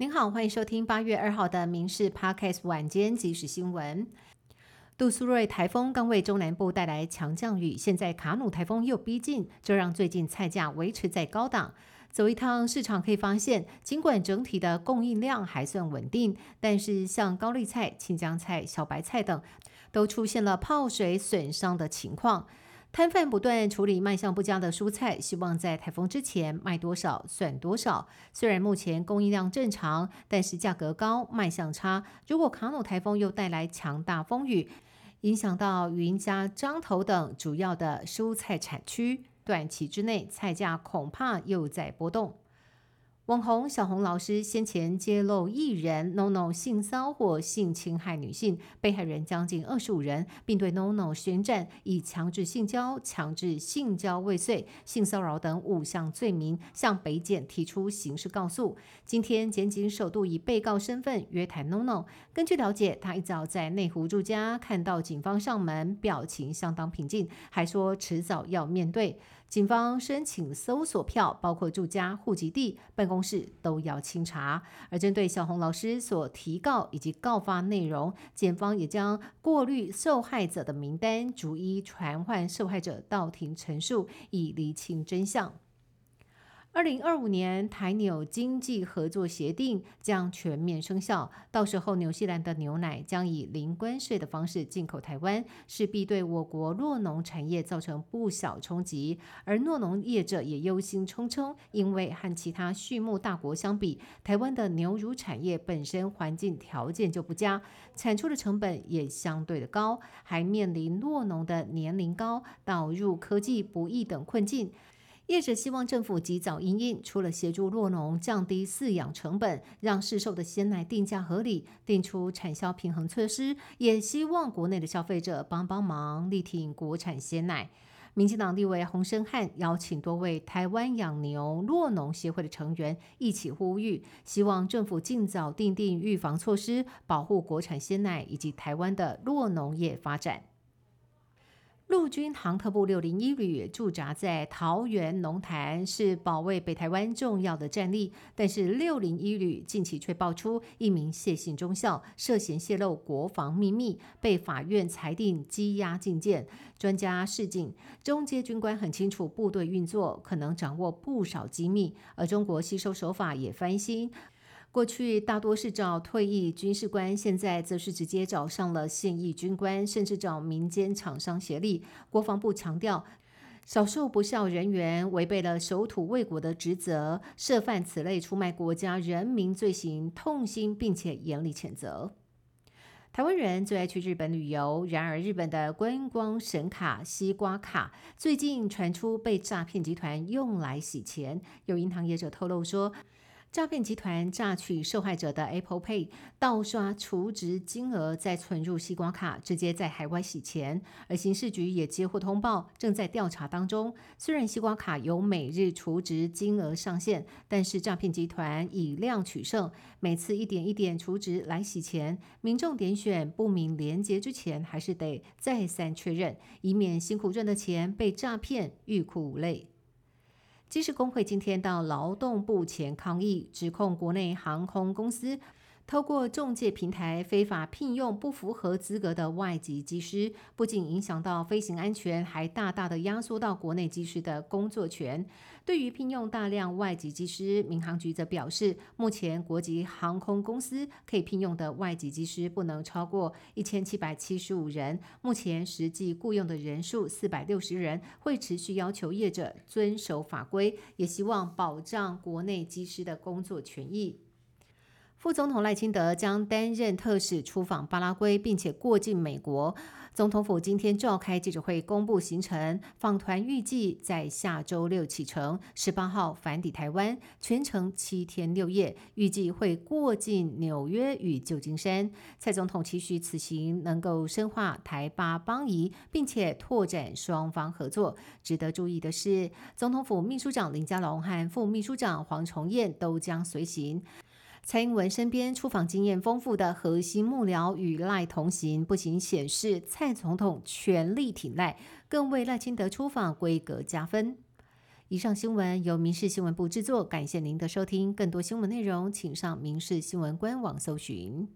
您好，欢迎收听八月二号的《民事 Podcast》晚间即时新闻。杜苏芮台风刚为中南部带来强降雨，现在卡努台风又逼近，这让最近菜价维持在高档。走一趟市场可以发现，尽管整体的供应量还算稳定，但是像高丽菜、青江菜、小白菜等，都出现了泡水损伤的情况。摊贩不断处理卖相不佳的蔬菜，希望在台风之前卖多少算多少。虽然目前供应量正常，但是价格高，卖相差。如果卡努台风又带来强大风雨，影响到云家、张头等主要的蔬菜产区，短期之内菜价恐怕又在波动。网红小红老师先前揭露艺人 NONO 性骚或性侵害女性，被害人将近二十五人，并对 NONO 宣战，以强制性交、强制性交未遂、性骚扰等五项罪名向北检提出刑事告诉。今天检警首度以被告身份约谈 NONO。根据了解，他一早在内湖住家看到警方上门，表情相当平静，还说迟早要面对。警方申请搜索票，包括住家、户籍地、办公室都要清查。而针对小红老师所提告以及告发内容，检方也将过滤受害者的名单，逐一传唤受害者到庭陈述，以厘清真相。二零二五年台纽经济合作协定将全面生效，到时候纽西兰的牛奶将以零关税的方式进口台湾，势必对我国酪农产业造成不小冲击。而酪农业者也忧心忡忡，因为和其他畜牧大国相比，台湾的牛乳产业本身环境条件就不佳，产出的成本也相对的高，还面临酪农的年龄高、导入科技不易等困境。业者希望政府及早应应，除了协助酪农降低饲养成本，让市售的鲜奶定价合理，定出产销平衡措施，也希望国内的消费者帮帮忙，力挺国产鲜奶。民进党立委洪生汉邀请多位台湾养牛酪农协会的成员一起呼吁，希望政府尽早订定预防措施，保护国产鲜奶以及台湾的酪农业发展。陆军航特部六零一旅驻扎在桃园龙潭，是保卫北台湾重要的战力。但是六零一旅近期却爆出一名谢姓中校涉嫌泄露国防秘密，被法院裁定羁押禁见。专家示警，中阶军官很清楚部队运作，可能掌握不少机密，而中国吸收手法也翻新。过去大多是找退役军事官，现在则是直接找上了现役军官，甚至找民间厂商协力。国防部强调，少数不孝人员违背了守土卫国的职责，涉犯此类出卖国家人民罪行，痛心并且严厉谴责。台湾人最爱去日本旅游，然而日本的观光神卡西瓜卡最近传出被诈骗集团用来洗钱，有银行业者透露说。诈骗集团榨取受害者的 Apple Pay，盗刷储值金额，再存入西瓜卡，直接在海外洗钱。而刑事局也接获通报，正在调查当中。虽然西瓜卡有每日储值金额上限，但是诈骗集团以量取胜，每次一点一点储值来洗钱。民众点选不明连接之前，还是得再三确认，以免辛苦赚的钱被诈骗，欲哭无泪。机师工会今天到劳动部前抗议，指控国内航空公司透过中介平台非法聘用不符合资格的外籍机师，不仅影响到飞行安全，还大大的压缩到国内机师的工作权。对于聘用大量外籍机师，民航局则表示，目前国际航空公司可以聘用的外籍机师不能超过一千七百七十五人，目前实际雇佣的人数四百六十人，会持续要求业者遵守法规，也希望保障国内机师的工作权益。副总统赖清德将担任特使出访巴拉圭，并且过境美国。总统府今天召开记者会，公布行程。访团预计在下周六启程，十八号返抵台湾，全程七天六夜，预计会过境纽约与旧金山。蔡总统期许此行能够深化台巴邦谊，并且拓展双方合作。值得注意的是，总统府秘书长林佳龙和副秘书长黄崇彦都将随行。蔡英文身边出访经验丰富的核心幕僚与赖同行，不仅显示蔡总统全力挺赖，更为赖清德出访规格加分。以上新闻由民事新闻部制作，感谢您的收听。更多新闻内容，请上民事新闻官网搜寻。